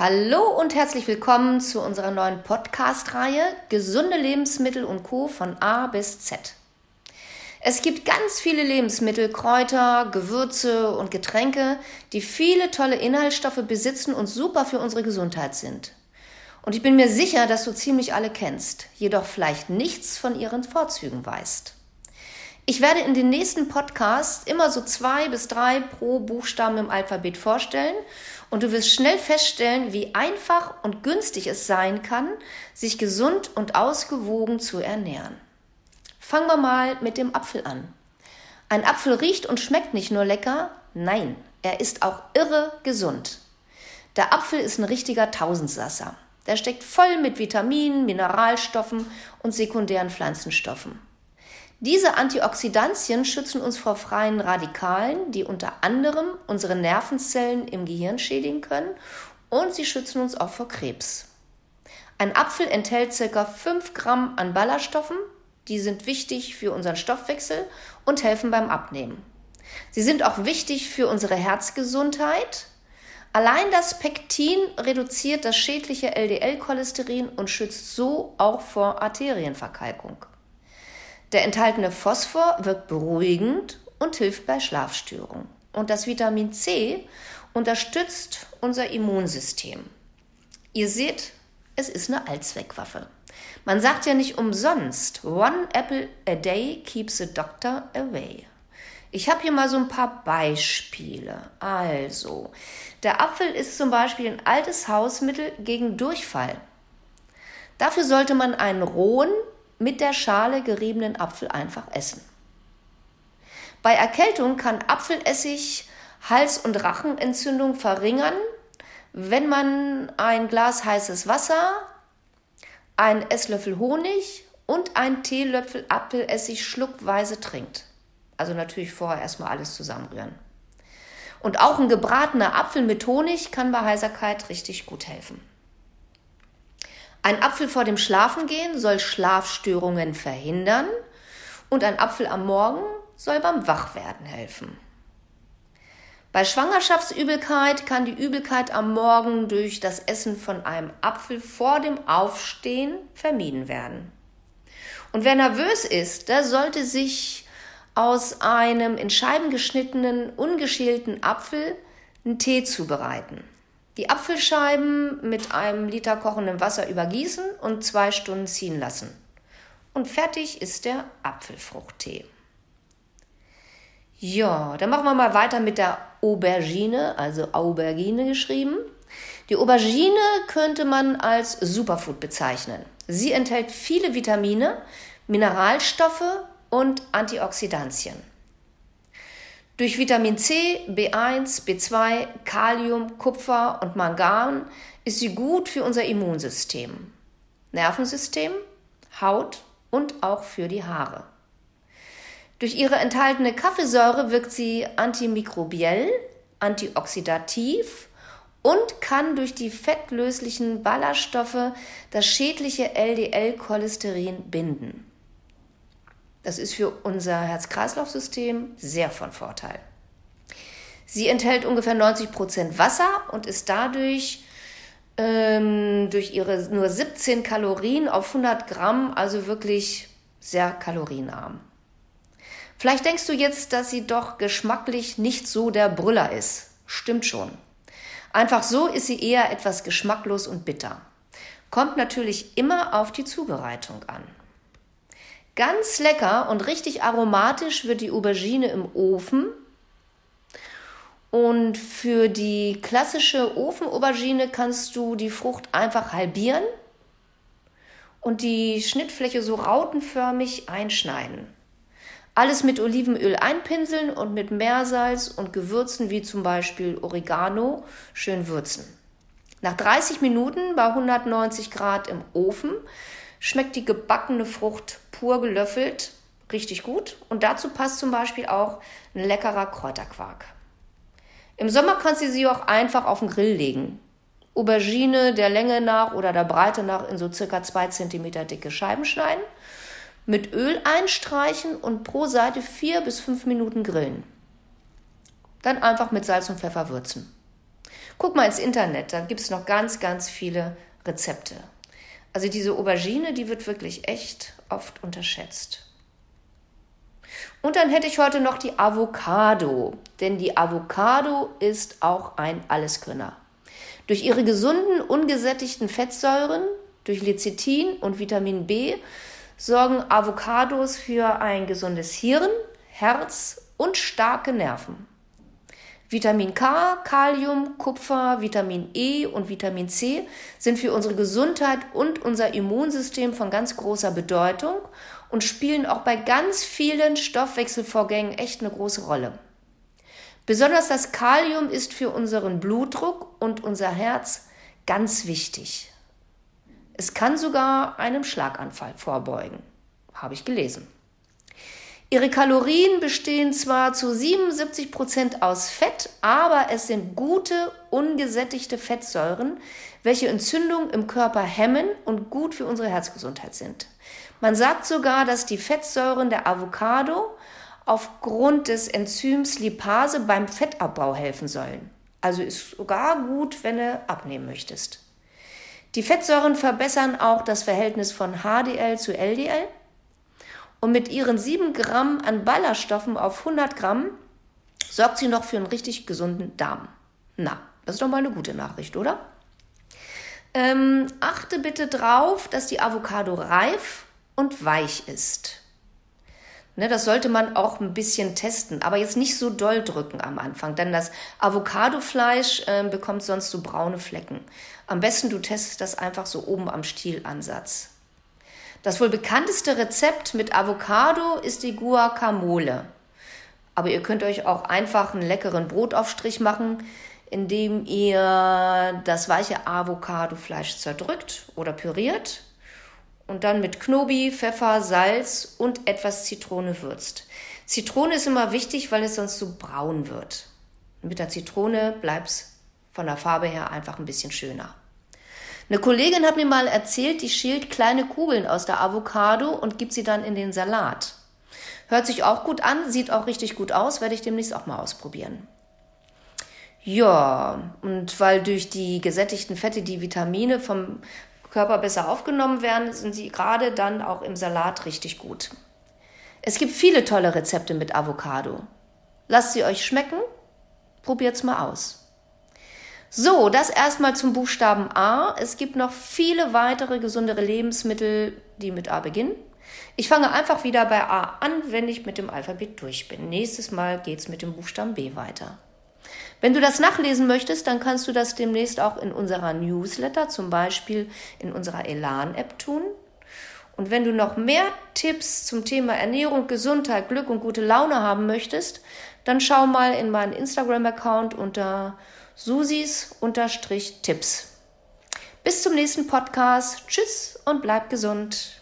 Hallo und herzlich willkommen zu unserer neuen Podcast-Reihe Gesunde Lebensmittel und Co. von A bis Z. Es gibt ganz viele Lebensmittel, Kräuter, Gewürze und Getränke, die viele tolle Inhaltsstoffe besitzen und super für unsere Gesundheit sind. Und ich bin mir sicher, dass du ziemlich alle kennst, jedoch vielleicht nichts von ihren Vorzügen weißt. Ich werde in den nächsten Podcasts immer so zwei bis drei pro Buchstaben im Alphabet vorstellen und du wirst schnell feststellen, wie einfach und günstig es sein kann, sich gesund und ausgewogen zu ernähren. Fangen wir mal mit dem Apfel an. Ein Apfel riecht und schmeckt nicht nur lecker, nein, er ist auch irre gesund. Der Apfel ist ein richtiger Tausendsasser. Der steckt voll mit Vitaminen, Mineralstoffen und sekundären Pflanzenstoffen. Diese Antioxidantien schützen uns vor freien Radikalen, die unter anderem unsere Nervenzellen im Gehirn schädigen können und sie schützen uns auch vor Krebs. Ein Apfel enthält ca. 5 Gramm an Ballaststoffen, die sind wichtig für unseren Stoffwechsel und helfen beim Abnehmen. Sie sind auch wichtig für unsere Herzgesundheit. Allein das Pektin reduziert das schädliche LDL-Cholesterin und schützt so auch vor Arterienverkalkung. Der enthaltene Phosphor wirkt beruhigend und hilft bei Schlafstörungen. Und das Vitamin C unterstützt unser Immunsystem. Ihr seht, es ist eine Allzweckwaffe. Man sagt ja nicht umsonst, one apple a day keeps the doctor away. Ich habe hier mal so ein paar Beispiele. Also, der Apfel ist zum Beispiel ein altes Hausmittel gegen Durchfall. Dafür sollte man einen rohen, mit der Schale geriebenen Apfel einfach essen. Bei Erkältung kann Apfelessig Hals- und Rachenentzündung verringern, wenn man ein Glas heißes Wasser, einen Esslöffel Honig und einen Teelöffel Apfelessig schluckweise trinkt. Also natürlich vorher erstmal alles zusammenrühren. Und auch ein gebratener Apfel mit Honig kann bei Heiserkeit richtig gut helfen. Ein Apfel vor dem Schlafengehen soll Schlafstörungen verhindern und ein Apfel am Morgen soll beim Wachwerden helfen. Bei Schwangerschaftsübelkeit kann die Übelkeit am Morgen durch das Essen von einem Apfel vor dem Aufstehen vermieden werden. Und wer nervös ist, der sollte sich aus einem in Scheiben geschnittenen, ungeschälten Apfel einen Tee zubereiten. Die Apfelscheiben mit einem Liter kochendem Wasser übergießen und zwei Stunden ziehen lassen. Und fertig ist der Apfelfruchttee. Ja, dann machen wir mal weiter mit der Aubergine, also Aubergine geschrieben. Die Aubergine könnte man als Superfood bezeichnen. Sie enthält viele Vitamine, Mineralstoffe und Antioxidantien. Durch Vitamin C, B1, B2, Kalium, Kupfer und Mangan ist sie gut für unser Immunsystem, Nervensystem, Haut und auch für die Haare. Durch ihre enthaltene Kaffeesäure wirkt sie antimikrobiell, antioxidativ und kann durch die fettlöslichen Ballaststoffe das schädliche LDL-Cholesterin binden. Das ist für unser Herz-Kreislauf-System sehr von Vorteil. Sie enthält ungefähr 90 Prozent Wasser und ist dadurch ähm, durch ihre nur 17 Kalorien auf 100 Gramm also wirklich sehr kalorienarm. Vielleicht denkst du jetzt, dass sie doch geschmacklich nicht so der Brüller ist. Stimmt schon. Einfach so ist sie eher etwas geschmacklos und bitter. Kommt natürlich immer auf die Zubereitung an. Ganz lecker und richtig aromatisch wird die Aubergine im Ofen. Und für die klassische Ofenaubergine kannst du die Frucht einfach halbieren und die Schnittfläche so rautenförmig einschneiden. Alles mit Olivenöl einpinseln und mit Meersalz und Gewürzen wie zum Beispiel Oregano schön würzen. Nach 30 Minuten bei 190 Grad im Ofen schmeckt die gebackene Frucht pur gelöffelt richtig gut. Und dazu passt zum Beispiel auch ein leckerer Kräuterquark. Im Sommer kannst du sie auch einfach auf den Grill legen. Aubergine der Länge nach oder der Breite nach in so circa zwei Zentimeter dicke Scheiben schneiden, mit Öl einstreichen und pro Seite vier bis fünf Minuten grillen. Dann einfach mit Salz und Pfeffer würzen. Guck mal ins Internet, da gibt es noch ganz, ganz viele Rezepte. Also diese Aubergine, die wird wirklich echt oft unterschätzt. Und dann hätte ich heute noch die Avocado, denn die Avocado ist auch ein Alleskönner. Durch ihre gesunden, ungesättigten Fettsäuren, durch Lecithin und Vitamin B sorgen Avocados für ein gesundes Hirn, Herz und starke Nerven. Vitamin K, Kalium, Kupfer, Vitamin E und Vitamin C sind für unsere Gesundheit und unser Immunsystem von ganz großer Bedeutung und spielen auch bei ganz vielen Stoffwechselvorgängen echt eine große Rolle. Besonders das Kalium ist für unseren Blutdruck und unser Herz ganz wichtig. Es kann sogar einem Schlaganfall vorbeugen, habe ich gelesen. Ihre Kalorien bestehen zwar zu 77 Prozent aus Fett, aber es sind gute, ungesättigte Fettsäuren, welche Entzündungen im Körper hemmen und gut für unsere Herzgesundheit sind. Man sagt sogar, dass die Fettsäuren der Avocado aufgrund des Enzyms Lipase beim Fettabbau helfen sollen. Also ist sogar gut, wenn du abnehmen möchtest. Die Fettsäuren verbessern auch das Verhältnis von HDL zu LDL und mit ihren 7 Gramm an Ballaststoffen auf 100 Gramm sorgt sie noch für einen richtig gesunden Darm. Na, das ist doch mal eine gute Nachricht, oder? Ähm, achte bitte drauf, dass die Avocado reif und weich ist. Ne, das sollte man auch ein bisschen testen, aber jetzt nicht so doll drücken am Anfang, denn das Avocadofleisch äh, bekommt sonst so braune Flecken. Am besten du testest das einfach so oben am Stielansatz. Das wohl bekannteste Rezept mit Avocado ist die Guacamole. Aber ihr könnt euch auch einfach einen leckeren Brotaufstrich machen, indem ihr das weiche Avocadofleisch zerdrückt oder püriert und dann mit Knobi, Pfeffer, Salz und etwas Zitrone würzt. Zitrone ist immer wichtig, weil es sonst so braun wird. mit der Zitrone bleibt es von der Farbe her einfach ein bisschen schöner. Eine Kollegin hat mir mal erzählt, die schält kleine Kugeln aus der Avocado und gibt sie dann in den Salat. Hört sich auch gut an, sieht auch richtig gut aus, werde ich demnächst auch mal ausprobieren. Ja, und weil durch die gesättigten Fette die Vitamine vom Körper besser aufgenommen werden, sind sie gerade dann auch im Salat richtig gut. Es gibt viele tolle Rezepte mit Avocado. Lasst sie euch schmecken, probiert's mal aus. So, das erstmal zum Buchstaben A. Es gibt noch viele weitere gesundere Lebensmittel, die mit A beginnen. Ich fange einfach wieder bei A an, wenn ich mit dem Alphabet durch bin. Nächstes Mal geht's mit dem Buchstaben B weiter. Wenn du das nachlesen möchtest, dann kannst du das demnächst auch in unserer Newsletter, zum Beispiel in unserer Elan-App tun. Und wenn du noch mehr Tipps zum Thema Ernährung, Gesundheit, Glück und gute Laune haben möchtest, dann schau mal in meinen Instagram-Account unter Susis-Tipps. Bis zum nächsten Podcast. Tschüss und bleib gesund.